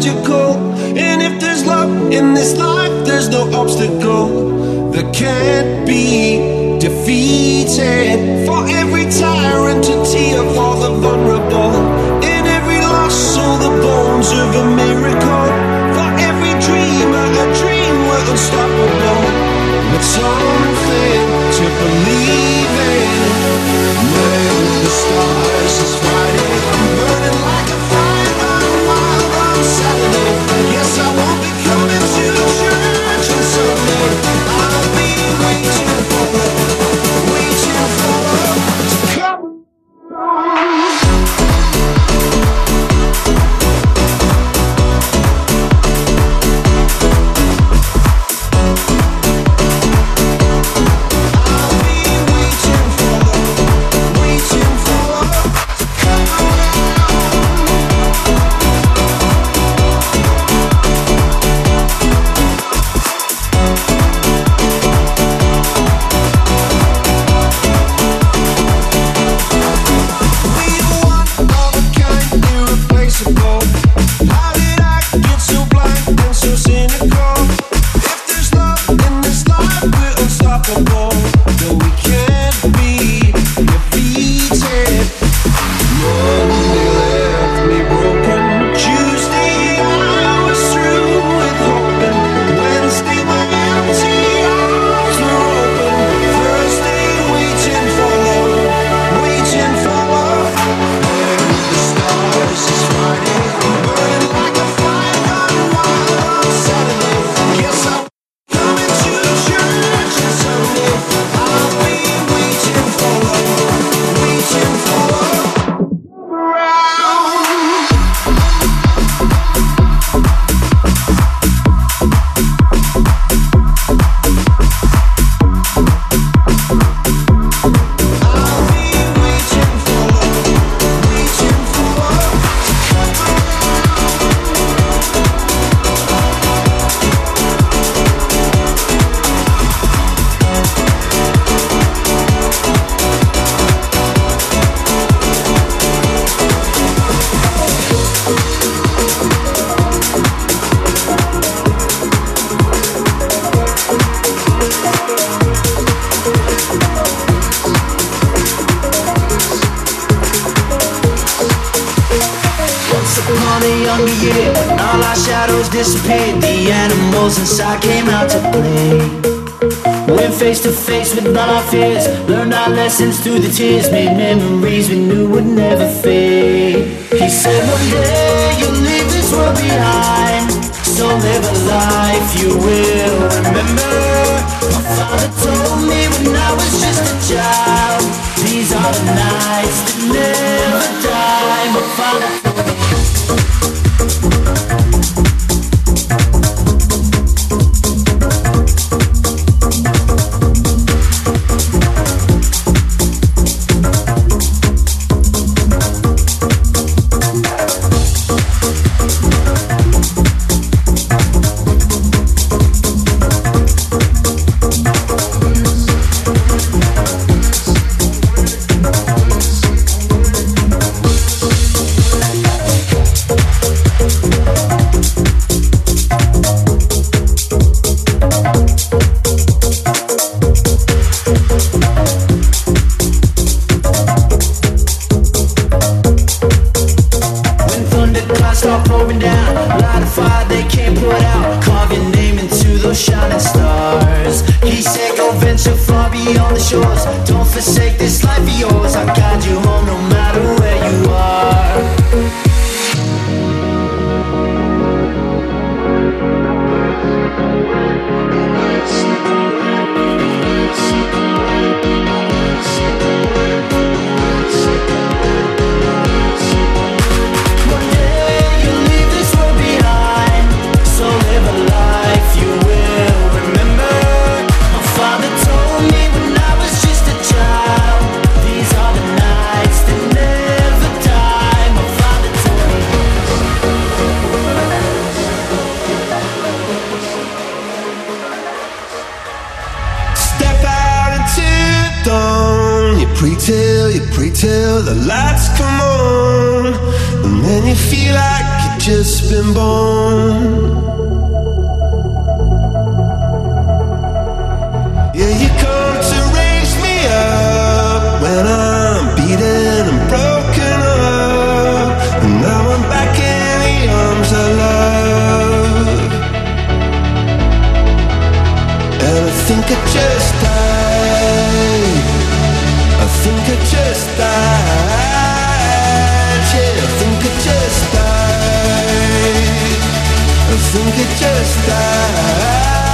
magical. And if there's love in this life, there's no obstacle that can't be defeated. For every tyrant, a tear for the vulnerable. In every loss, all the bones of a miracle. For every dreamer, a dream we're unstoppable. With something through the tears, made memories we knew would never fade. He said, One day you'll leave this world behind, so live a life you will remember. My father told me when I was just a child, these are the nights that never die. Start down, light a fire they can't put out. Carve your name into those shining stars. He said, Go venture far beyond the shores. Don't forsake this life of yours. I'll feel like you've just been born. think it just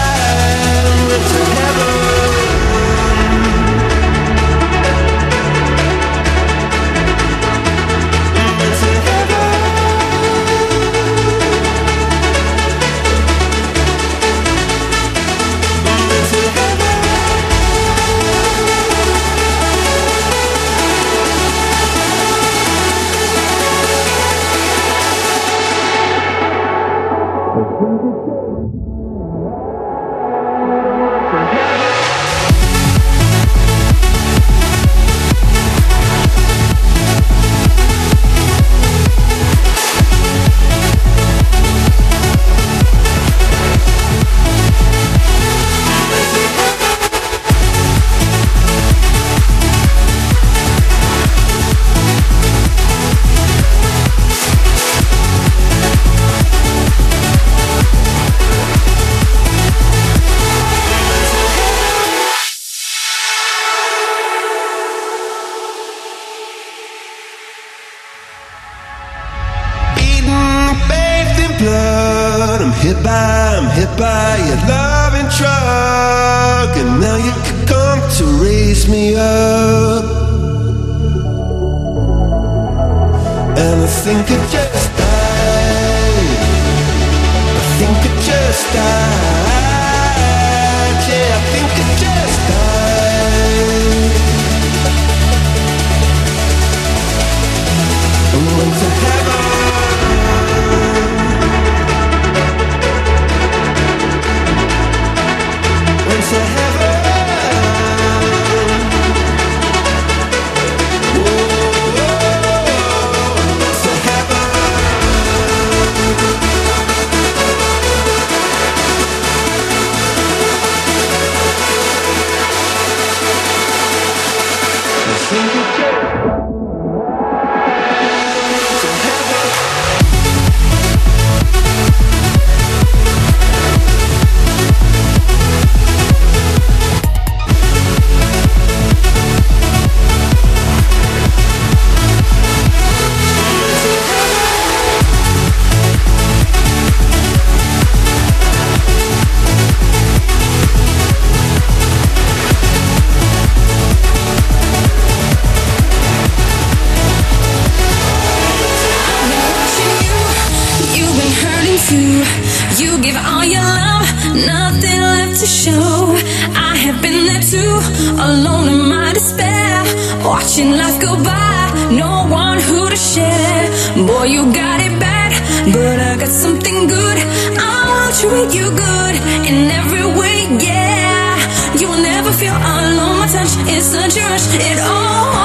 rush it all?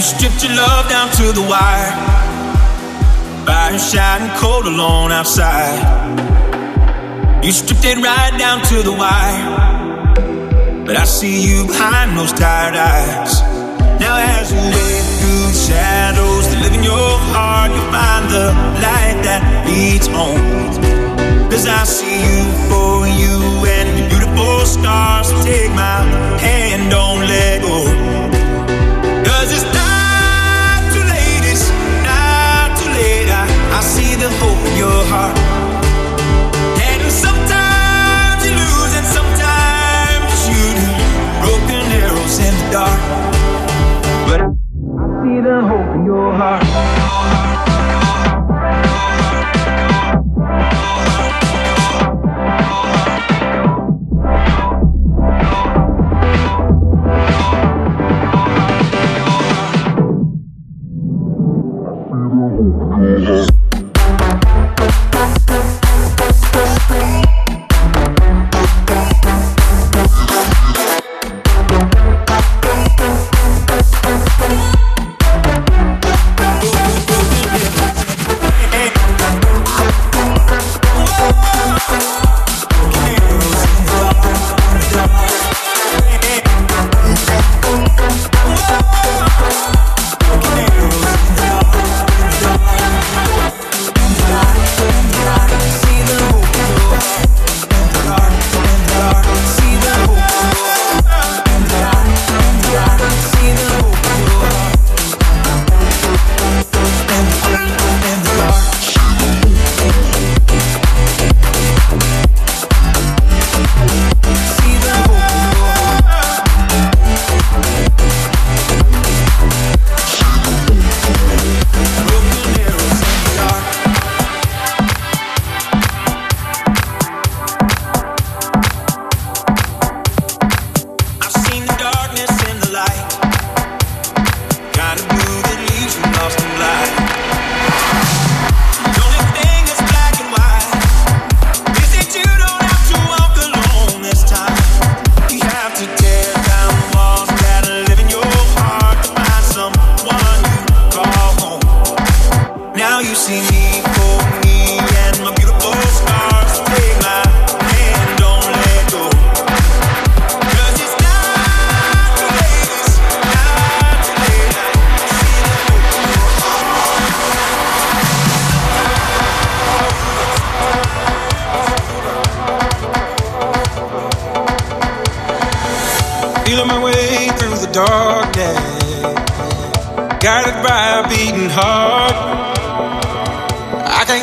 You stripped your love down to the wire. Fire shining cold alone outside. You stripped it right down to the wire. But I see you behind those tired eyes. Now as you wade through shadows that live in your heart, you find the light that leads home. Cause I see you for you and your beautiful scars. So take my hand, don't let go. Your heart. And sometimes you lose, and sometimes you shoot broken arrows in the dark. But I, see the hope in your heart. I've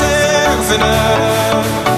and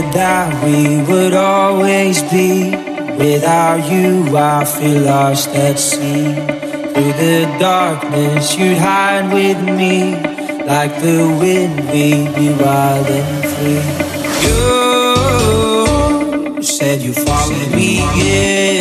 said that we would always be. Without you, I feel lost at sea. Through the darkness, you'd hide with me. Like the wind, we'd be wild and free. You said you followed me, in.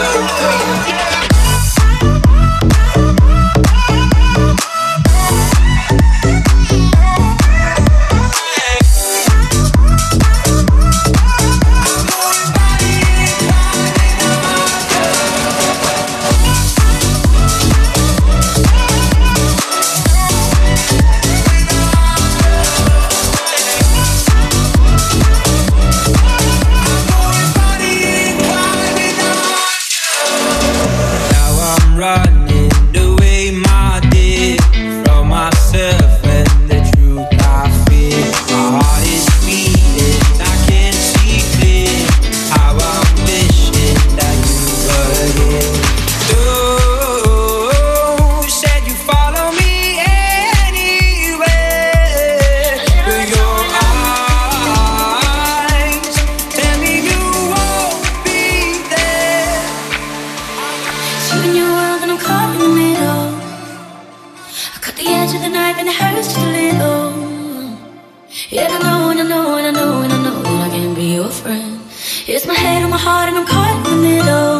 yeah. and it hurts just a little. Yeah, I know, and I know, and I know, and I know that I can be your friend. It's my head and my heart, and I'm caught in the middle.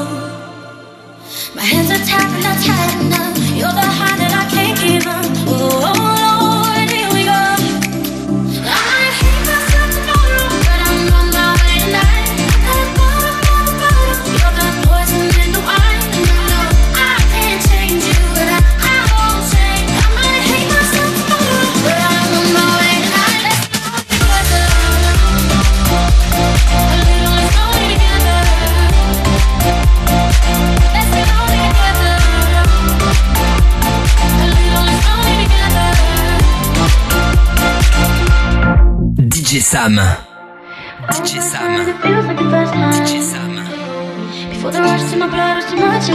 Sam. DJ Sam? Before the rush to my blood was too much